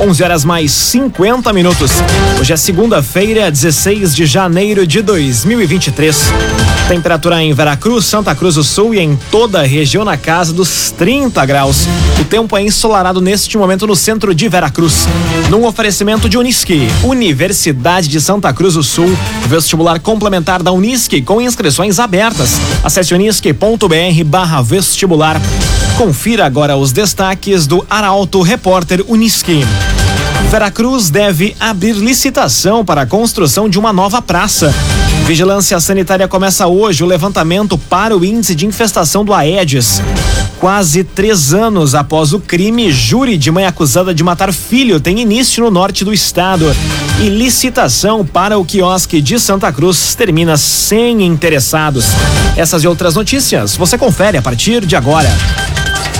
11 horas mais 50 minutos. Hoje é segunda-feira, 16 de janeiro de 2023. Temperatura em Veracruz, Santa Cruz do Sul e em toda a região na casa dos 30 graus. O tempo é ensolarado neste momento no centro de Veracruz. Num oferecimento de Unisque, Universidade de Santa Cruz do Sul, vestibular complementar da Unisque com inscrições abertas. Acesse unisque.br/barra vestibular. Confira agora os destaques do Arauto Repórter Unisque. Veracruz deve abrir licitação para a construção de uma nova praça. Vigilância Sanitária começa hoje o levantamento para o índice de infestação do Aedes. Quase três anos após o crime, júri de mãe acusada de matar filho tem início no norte do estado. E licitação para o quiosque de Santa Cruz termina sem interessados. Essas e outras notícias você confere a partir de agora.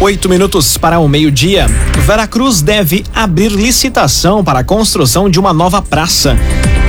Oito minutos para o meio-dia. Veracruz deve abrir licitação para a construção de uma nova praça.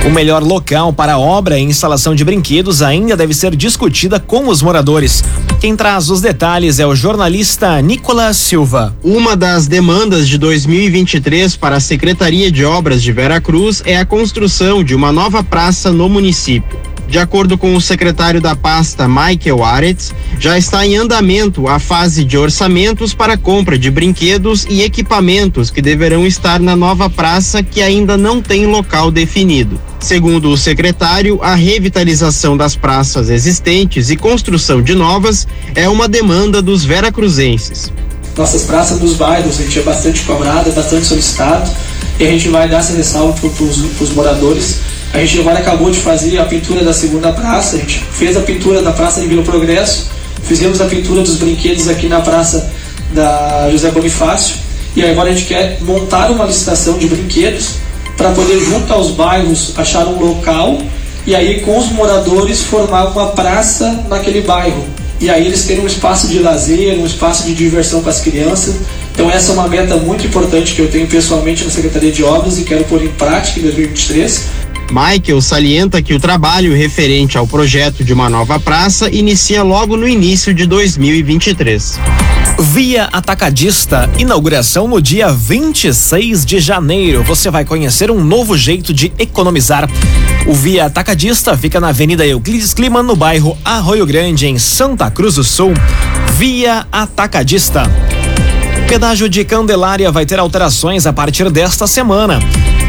O melhor local para obra e instalação de brinquedos ainda deve ser discutida com os moradores. Quem traz os detalhes é o jornalista Nicolas Silva. Uma das demandas de 2023 para a Secretaria de Obras de Veracruz é a construção de uma nova praça no município. De acordo com o secretário da pasta, Michael Aretz, já está em andamento a fase de orçamentos para compra de brinquedos e equipamentos que deverão estar na nova praça que ainda não tem local definido. Segundo o secretário, a revitalização das praças existentes e construção de novas é uma demanda dos veracruzenses. Nossas praças dos bairros, a gente é bastante cobrado, é bastante solicitado e a gente vai dar essa ressalva para os moradores a gente agora acabou de fazer a pintura da segunda praça, a gente fez a pintura da praça de Vila Progresso, fizemos a pintura dos brinquedos aqui na praça da José Bonifácio e agora a gente quer montar uma licitação de brinquedos para poder, junto aos bairros, achar um local e aí com os moradores formar uma praça naquele bairro. E aí eles terem um espaço de lazer, um espaço de diversão para as crianças. Então essa é uma meta muito importante que eu tenho pessoalmente na Secretaria de Obras e quero pôr em prática em 2023 Michael salienta que o trabalho referente ao projeto de uma nova praça inicia logo no início de 2023. Via Atacadista, inauguração no dia 26 de janeiro. Você vai conhecer um novo jeito de economizar. O Via Atacadista fica na Avenida Euclides Clima, no bairro Arroio Grande, em Santa Cruz do Sul. Via Atacadista. O pedágio de Candelária vai ter alterações a partir desta semana.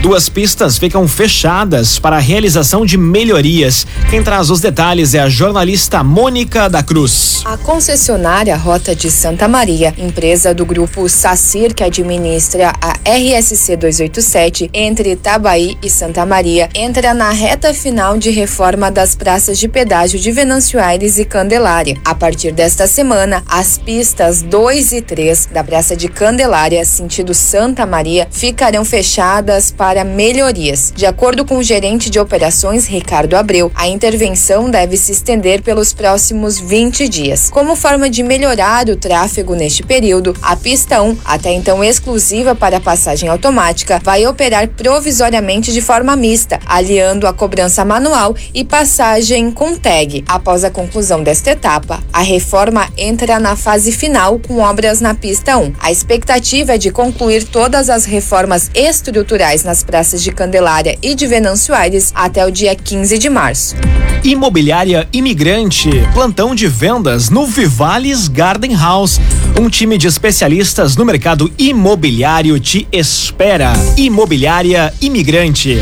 Duas pistas ficam fechadas para a realização de melhorias. Quem traz os detalhes é a jornalista Mônica da Cruz. A concessionária Rota de Santa Maria, empresa do grupo Sacir que administra a RSC 287 entre Itabaí e Santa Maria, entra na reta final de reforma das praças de pedágio de Venâncio Aires e Candelária. A partir desta semana, as pistas 2 e 3 da Praça de Candelária, sentido Santa Maria, ficarão fechadas para para melhorias. De acordo com o gerente de operações Ricardo Abreu, a intervenção deve se estender pelos próximos 20 dias. Como forma de melhorar o tráfego neste período, a pista 1, até então exclusiva para passagem automática, vai operar provisoriamente de forma mista, aliando a cobrança manual e passagem com tag. Após a conclusão desta etapa, a reforma entra na fase final com obras na pista 1. A expectativa é de concluir todas as reformas estruturais praças de Candelária e de Venâncio Aires até o dia 15 de março. Imobiliária Imigrante, plantão de vendas no Vivales Garden House. Um time de especialistas no mercado imobiliário te espera. Imobiliária Imigrante.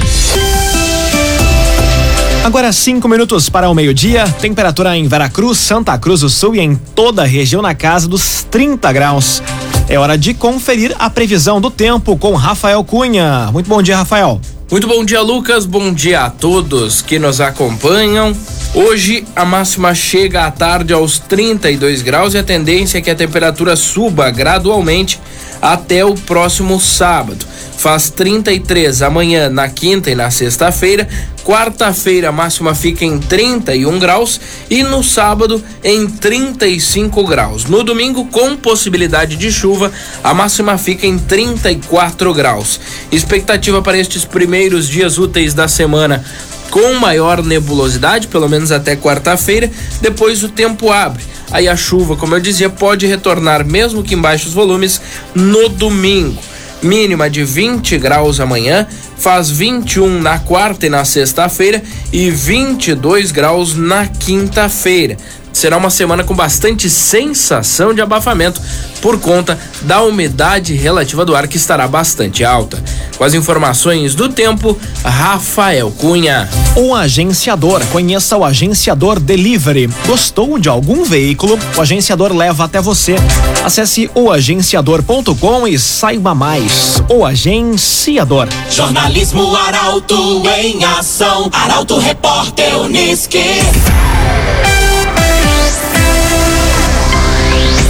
Agora cinco minutos para o meio-dia, temperatura em Veracruz, Santa Cruz do Sul e em toda a região na casa dos 30 graus. É hora de conferir a previsão do tempo com Rafael Cunha. Muito bom dia, Rafael. Muito bom dia, Lucas. Bom dia a todos que nos acompanham. Hoje a máxima chega à tarde aos 32 graus e a tendência é que a temperatura suba gradualmente até o próximo sábado. Faz 33 amanhã na quinta e na sexta-feira. Quarta-feira a máxima fica em 31 graus e no sábado em 35 graus. No domingo, com possibilidade de chuva, a máxima fica em 34 graus. Expectativa para estes primeiros dias úteis da semana com maior nebulosidade, pelo menos até quarta-feira. Depois o tempo abre. Aí a chuva, como eu dizia, pode retornar, mesmo que em baixos volumes, no domingo. Mínima de 20 graus amanhã, faz 21 na quarta e na sexta-feira e 22 graus na quinta-feira será uma semana com bastante sensação de abafamento por conta da umidade relativa do ar que estará bastante alta. Com as informações do tempo, Rafael Cunha. O agenciador. Conheça o agenciador Delivery. Gostou de algum veículo? O agenciador leva até você. Acesse oagenciador.com e saiba mais. O agenciador. Jornalismo Arauto em ação. Arauto Repórter Uniski.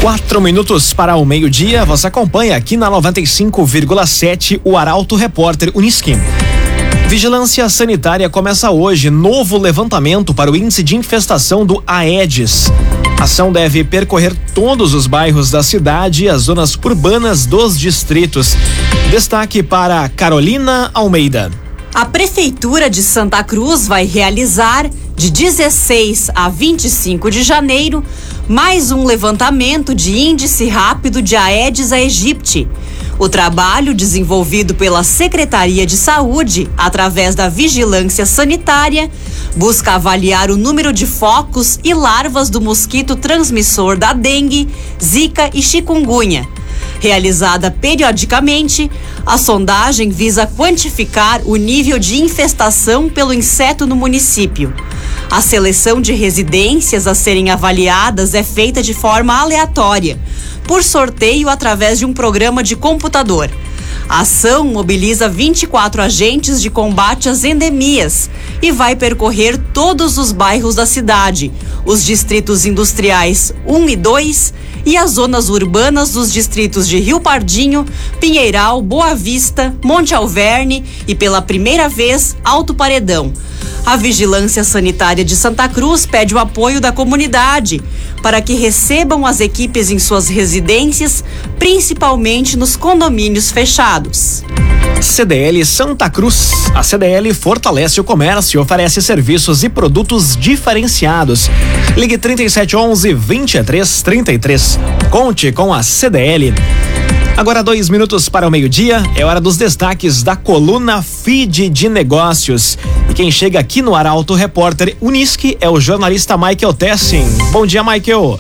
Quatro minutos para o meio-dia, você acompanha aqui na 95,7 o Arauto Repórter Unisquim. Vigilância Sanitária começa hoje novo levantamento para o índice de infestação do Aedes. A ação deve percorrer todos os bairros da cidade e as zonas urbanas dos distritos. Destaque para Carolina Almeida. A Prefeitura de Santa Cruz vai realizar, de 16 a 25 de janeiro, mais um levantamento de índice rápido de Aedes aegypti. O trabalho, desenvolvido pela Secretaria de Saúde, através da Vigilância Sanitária, busca avaliar o número de focos e larvas do mosquito transmissor da dengue, zika e chikungunya. Realizada periodicamente, a sondagem visa quantificar o nível de infestação pelo inseto no município. A seleção de residências a serem avaliadas é feita de forma aleatória, por sorteio através de um programa de computador. A ação mobiliza 24 agentes de combate às endemias e vai percorrer todos os bairros da cidade, os distritos industriais 1 e 2 e as zonas urbanas dos distritos de Rio Pardinho, Pinheiral, Boa Vista, Monte Alverne e pela primeira vez Alto Paredão. A Vigilância Sanitária de Santa Cruz pede o apoio da comunidade para que recebam as equipes em suas residências, principalmente nos condomínios fechados. CDL Santa Cruz. A CDL fortalece o comércio e oferece serviços e produtos diferenciados. Ligue 3711 2333. Conte com a CDL. Agora dois minutos para o meio-dia, é hora dos destaques da coluna Feed de Negócios. E quem chega aqui no Arauto Repórter Unisque é o jornalista Michael Tessin. Bom dia, Michael.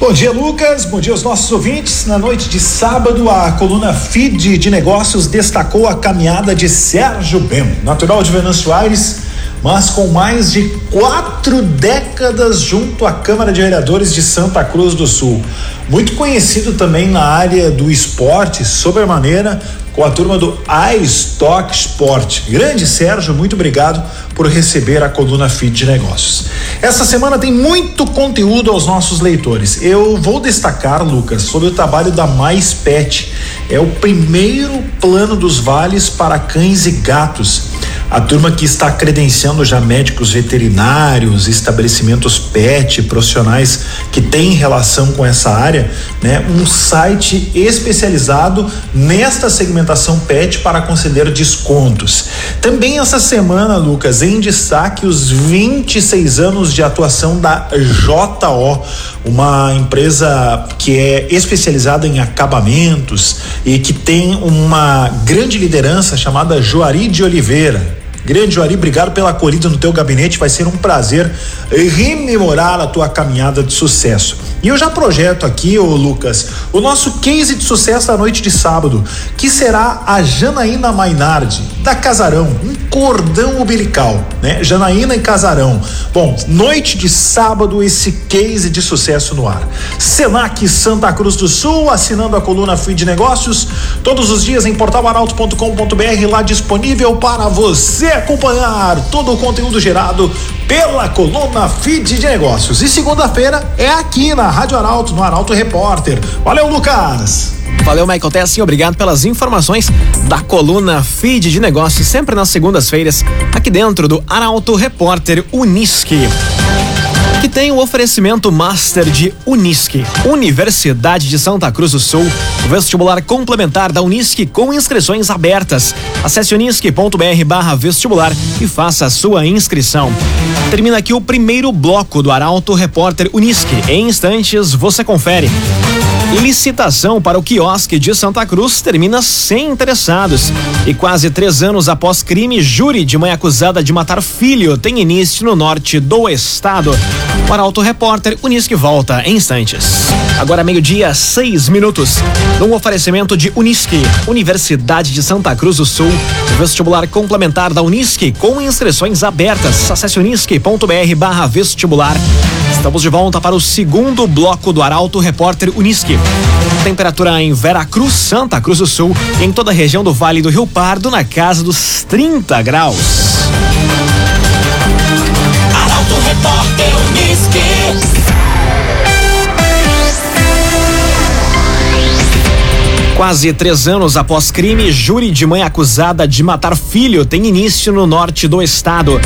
Bom dia, Lucas. Bom dia aos nossos ouvintes. Na noite de sábado, a coluna Feed de Negócios destacou a caminhada de Sérgio Bem, natural de Venâncio Aires, mas com mais de quatro décadas junto à Câmara de Vereadores de Santa Cruz do Sul. Muito conhecido também na área do esporte, sobremaneira, com a turma do iStock Sport. Grande Sérgio, muito obrigado por receber a coluna Feed de Negócios. Essa semana tem muito conteúdo aos nossos leitores. Eu vou destacar, Lucas, sobre o trabalho da Mais Pet. É o primeiro plano dos vales para cães e gatos a turma que está credenciando já médicos veterinários, estabelecimentos PET, profissionais que têm relação com essa área, né? Um site especializado nesta segmentação PET para conceder descontos. Também essa semana, Lucas, em destaque os 26 anos de atuação da JO, uma empresa que é especializada em acabamentos e que tem uma grande liderança chamada Joari de Oliveira. Grande Juari, obrigado pela acolhida no teu gabinete. Vai ser um prazer rememorar a tua caminhada de sucesso. E eu já projeto aqui, ô Lucas, o nosso case de sucesso da noite de sábado, que será a Janaína Mainardi, da Casarão, um cordão umbilical, né? Janaína e Casarão. Bom, noite de sábado, esse case de sucesso no ar. Senac Santa Cruz do Sul, assinando a coluna Fim de Negócios, todos os dias em portalaralto.com.br, lá disponível para você acompanhar todo o conteúdo gerado pela coluna Feed de Negócios. E segunda-feira é aqui na Rádio Arauto, no Arauto Repórter. Valeu, Lucas! Valeu, Michael Tessin. Obrigado pelas informações da coluna Feed de Negócios, sempre nas segundas-feiras, aqui dentro do Arauto Repórter Unisque que tem o oferecimento Master de Unisque, Universidade de Santa Cruz do Sul, vestibular complementar da Unisque com inscrições abertas. Acesse unisque.br vestibular e faça a sua inscrição. Termina aqui o primeiro bloco do Arauto Repórter Unisque. Em instantes, você confere. Licitação para o quiosque de Santa Cruz termina sem interessados. E quase três anos após crime, júri de mãe acusada de matar filho tem início no norte do estado. O Arauto Repórter Unisque volta em instantes. Agora meio-dia, seis minutos. Um oferecimento de Unisque, Universidade de Santa Cruz do Sul. Vestibular complementar da Unisque com inscrições abertas. Acesse unisque.br barra vestibular. Estamos de volta para o segundo bloco do Arauto Repórter Unisque. Temperatura em Veracruz, Santa Cruz do Sul, em toda a região do Vale do Rio Pardo, na casa dos 30 graus. Arauto Repórter Unisque. Quase três anos após crime, júri de mãe acusada de matar filho tem início no norte do estado.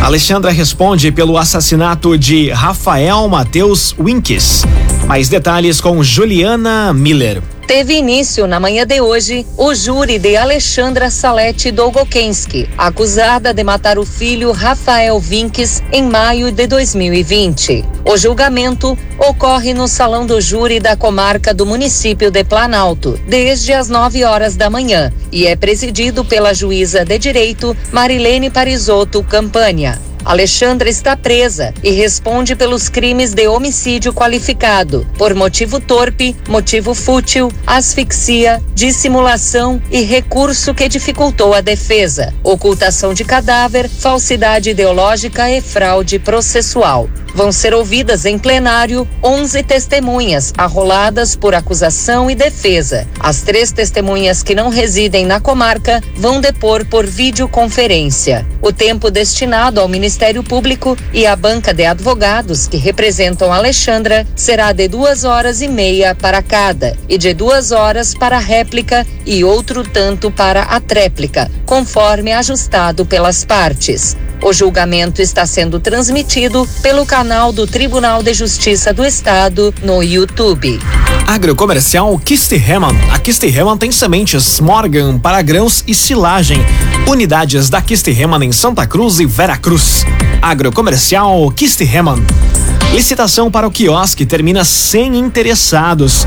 Alexandra responde pelo assassinato de Rafael Matheus Winkes. Mais detalhes com Juliana Miller. Teve início na manhã de hoje o júri de Alexandra Salete Dolgokenski, acusada de matar o filho Rafael Vinques em maio de 2020. O julgamento ocorre no salão do júri da comarca do município de Planalto, desde as 9 horas da manhã, e é presidido pela juíza de direito Marilene Parisotto Campanha. Alexandra está presa e responde pelos crimes de homicídio qualificado, por motivo torpe, motivo fútil, asfixia, dissimulação e recurso que dificultou a defesa, ocultação de cadáver, falsidade ideológica e fraude processual. Vão ser ouvidas em plenário 11 testemunhas, arroladas por acusação e defesa. As três testemunhas que não residem na comarca vão depor por videoconferência. O tempo destinado ao Ministério Público e à banca de advogados que representam Alexandra será de duas horas e meia para cada e de duas horas para a réplica e outro tanto para a tréplica, conforme ajustado pelas partes. O julgamento está sendo transmitido pelo canal do Tribunal de Justiça do Estado no YouTube. Agrocomercial Kistihemann. A Kistihemann tem sementes Morgan para grãos e silagem. Unidades da Kistihemann em Santa Cruz e Veracruz. Agrocomercial Kistihemann. Licitação para o quiosque termina sem interessados.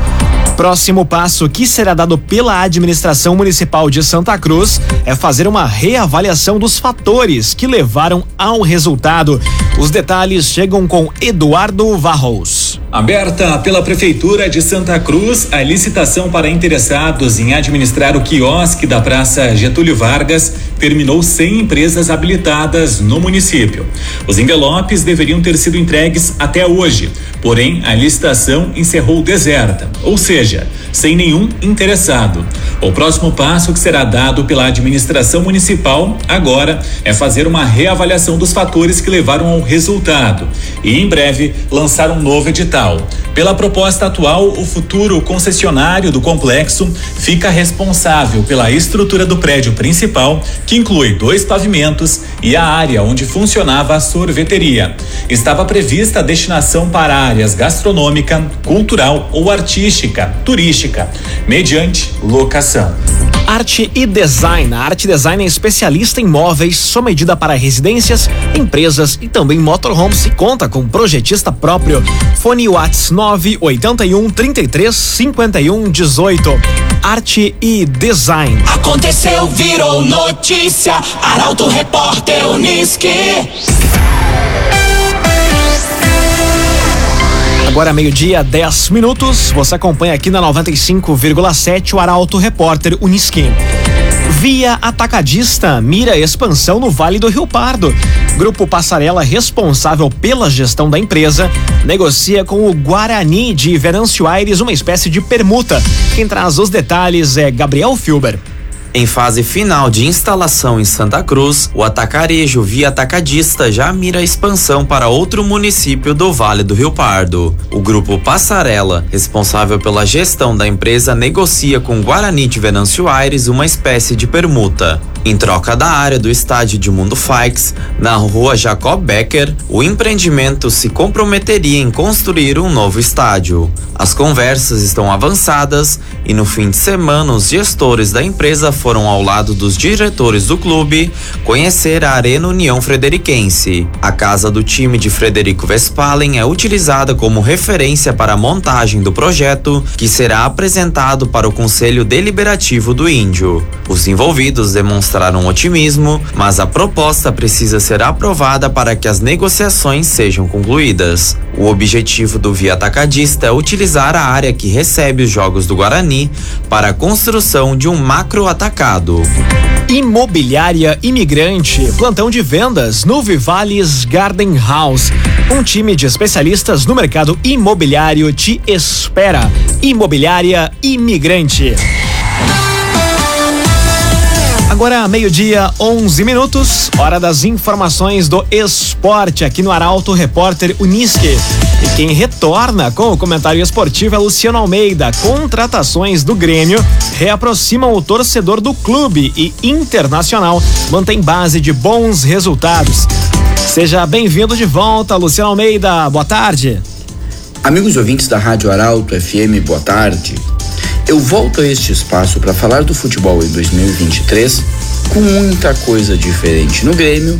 Próximo passo que será dado pela administração municipal de Santa Cruz é fazer uma reavaliação dos fatores que levaram ao resultado. Os detalhes chegam com Eduardo Varros. Aberta pela Prefeitura de Santa Cruz, a licitação para interessados em administrar o quiosque da Praça Getúlio Vargas terminou sem empresas habilitadas no município. Os envelopes deveriam ter sido entregues até hoje, porém a licitação encerrou deserta, ou seja, sem nenhum interessado. O próximo passo que será dado pela administração municipal agora é fazer uma reavaliação dos fatores que levaram ao resultado e, em breve, lançar um novo edital. Pela proposta atual, o futuro concessionário do complexo fica responsável pela estrutura do prédio principal, que inclui dois pavimentos e a área onde funcionava a sorveteria. Estava prevista a destinação para áreas gastronômica, cultural ou artística, turística, mediante locação. Arte e Design. A Arte Design é especialista em móveis, sua medida para residências, empresas e também motorhomes e conta com projetista próprio. Fone Whats 981 33 51 18. Arte e Design. Aconteceu, virou notícia. Arauto Repórter Unisque. Agora meio-dia, 10 minutos. Você acompanha aqui na 95,7 o Arauto Repórter Unisque. Via Atacadista mira expansão no Vale do Rio Pardo. Grupo Passarela, responsável pela gestão da empresa, negocia com o Guarani de Venâncio Aires uma espécie de permuta. Quem traz os detalhes é Gabriel Filber. Em fase final de instalação em Santa Cruz, o atacarejo via atacadista já mira a expansão para outro município do Vale do Rio Pardo. O grupo Passarela, responsável pela gestão da empresa, negocia com Guarani de Venâncio Aires uma espécie de permuta. Em troca da área do estádio de Mundo Fikes, na rua Jacob Becker, o empreendimento se comprometeria em construir um novo estádio. As conversas estão avançadas e no fim de semana os gestores da empresa foram ao lado dos diretores do clube conhecer a Arena União Frederiquense. A casa do time de Frederico Westphalen é utilizada como referência para a montagem do projeto que será apresentado para o Conselho Deliberativo do Índio. Os envolvidos demonstraram otimismo, mas a proposta precisa ser aprovada para que as negociações sejam concluídas. O objetivo do Via Atacadista é utilizar a área que recebe os jogos do Guarani para a construção de um macro atacado. Imobiliária Imigrante, plantão de vendas no Vivales Garden House. Um time de especialistas no mercado imobiliário te espera. Imobiliária Imigrante. Agora, meio-dia, 11 minutos, hora das informações do esporte aqui no Arauto Repórter Unisque. Quem retorna com o comentário esportivo é Luciano Almeida. Contratações do Grêmio reaproximam o torcedor do clube e Internacional mantém base de bons resultados. Seja bem-vindo de volta, Luciano Almeida. Boa tarde. Amigos ouvintes da Rádio Arauto FM, boa tarde. Eu volto a este espaço para falar do futebol em 2023 com muita coisa diferente no Grêmio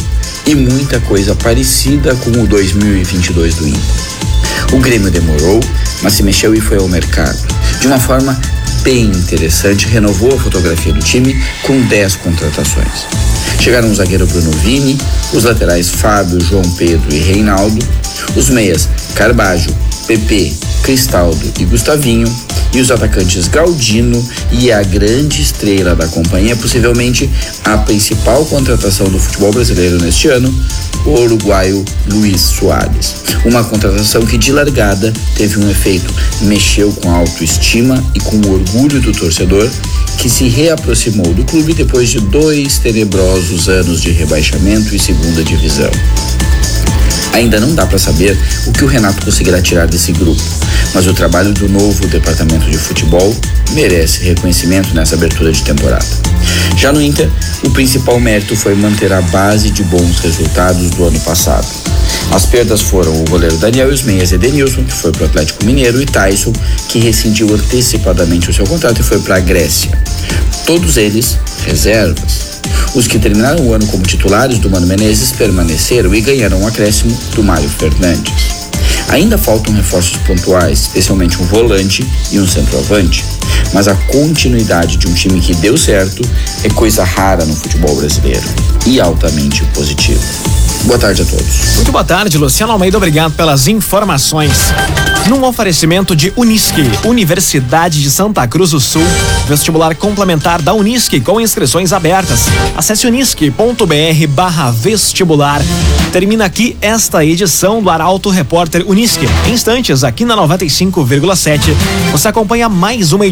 e muita coisa parecida com o 2022 do Inter. O Grêmio demorou, mas se mexeu e foi ao mercado. De uma forma bem interessante, renovou a fotografia do time com 10 contratações. Chegaram o zagueiro Bruno Vini, os laterais Fábio, João Pedro e Reinaldo, os meias Carbajo, PP, Cristaldo e Gustavinho, e os atacantes Galdino e a grande estrela da companhia, possivelmente a principal contratação do futebol brasileiro neste ano, o uruguaio Luiz Soares. Uma contratação que de largada teve um efeito, mexeu com a autoestima e com o orgulho do torcedor que se reaproximou do clube depois de dois tenebrosos anos de rebaixamento e segunda divisão. Ainda não dá para saber o que o Renato conseguirá tirar desse grupo, mas o trabalho do novo departamento de futebol merece reconhecimento nessa abertura de temporada. Já no Inter, o principal mérito foi manter a base de bons resultados do ano passado. As perdas foram o goleiro Daniel e os meias Edenilson, que foi para o Atlético Mineiro, e Tyson, que rescindiu antecipadamente o seu contrato e foi para a Grécia. Todos eles reservas. Os que terminaram o ano como titulares do Mano Menezes permaneceram e ganharam um acréscimo do Mário Fernandes. Ainda faltam reforços pontuais, especialmente um volante e um centroavante, mas a continuidade de um time que deu certo é coisa rara no futebol brasileiro e altamente positiva. Boa tarde a todos. Muito boa tarde, Luciano Almeida. Obrigado pelas informações. Num oferecimento de Unisque, Universidade de Santa Cruz do Sul, vestibular complementar da Unisque com inscrições abertas. Acesse unisque.br vestibular. Termina aqui esta edição do Arauto Repórter Unisque. Em instantes, aqui na 95,7, você acompanha mais uma edição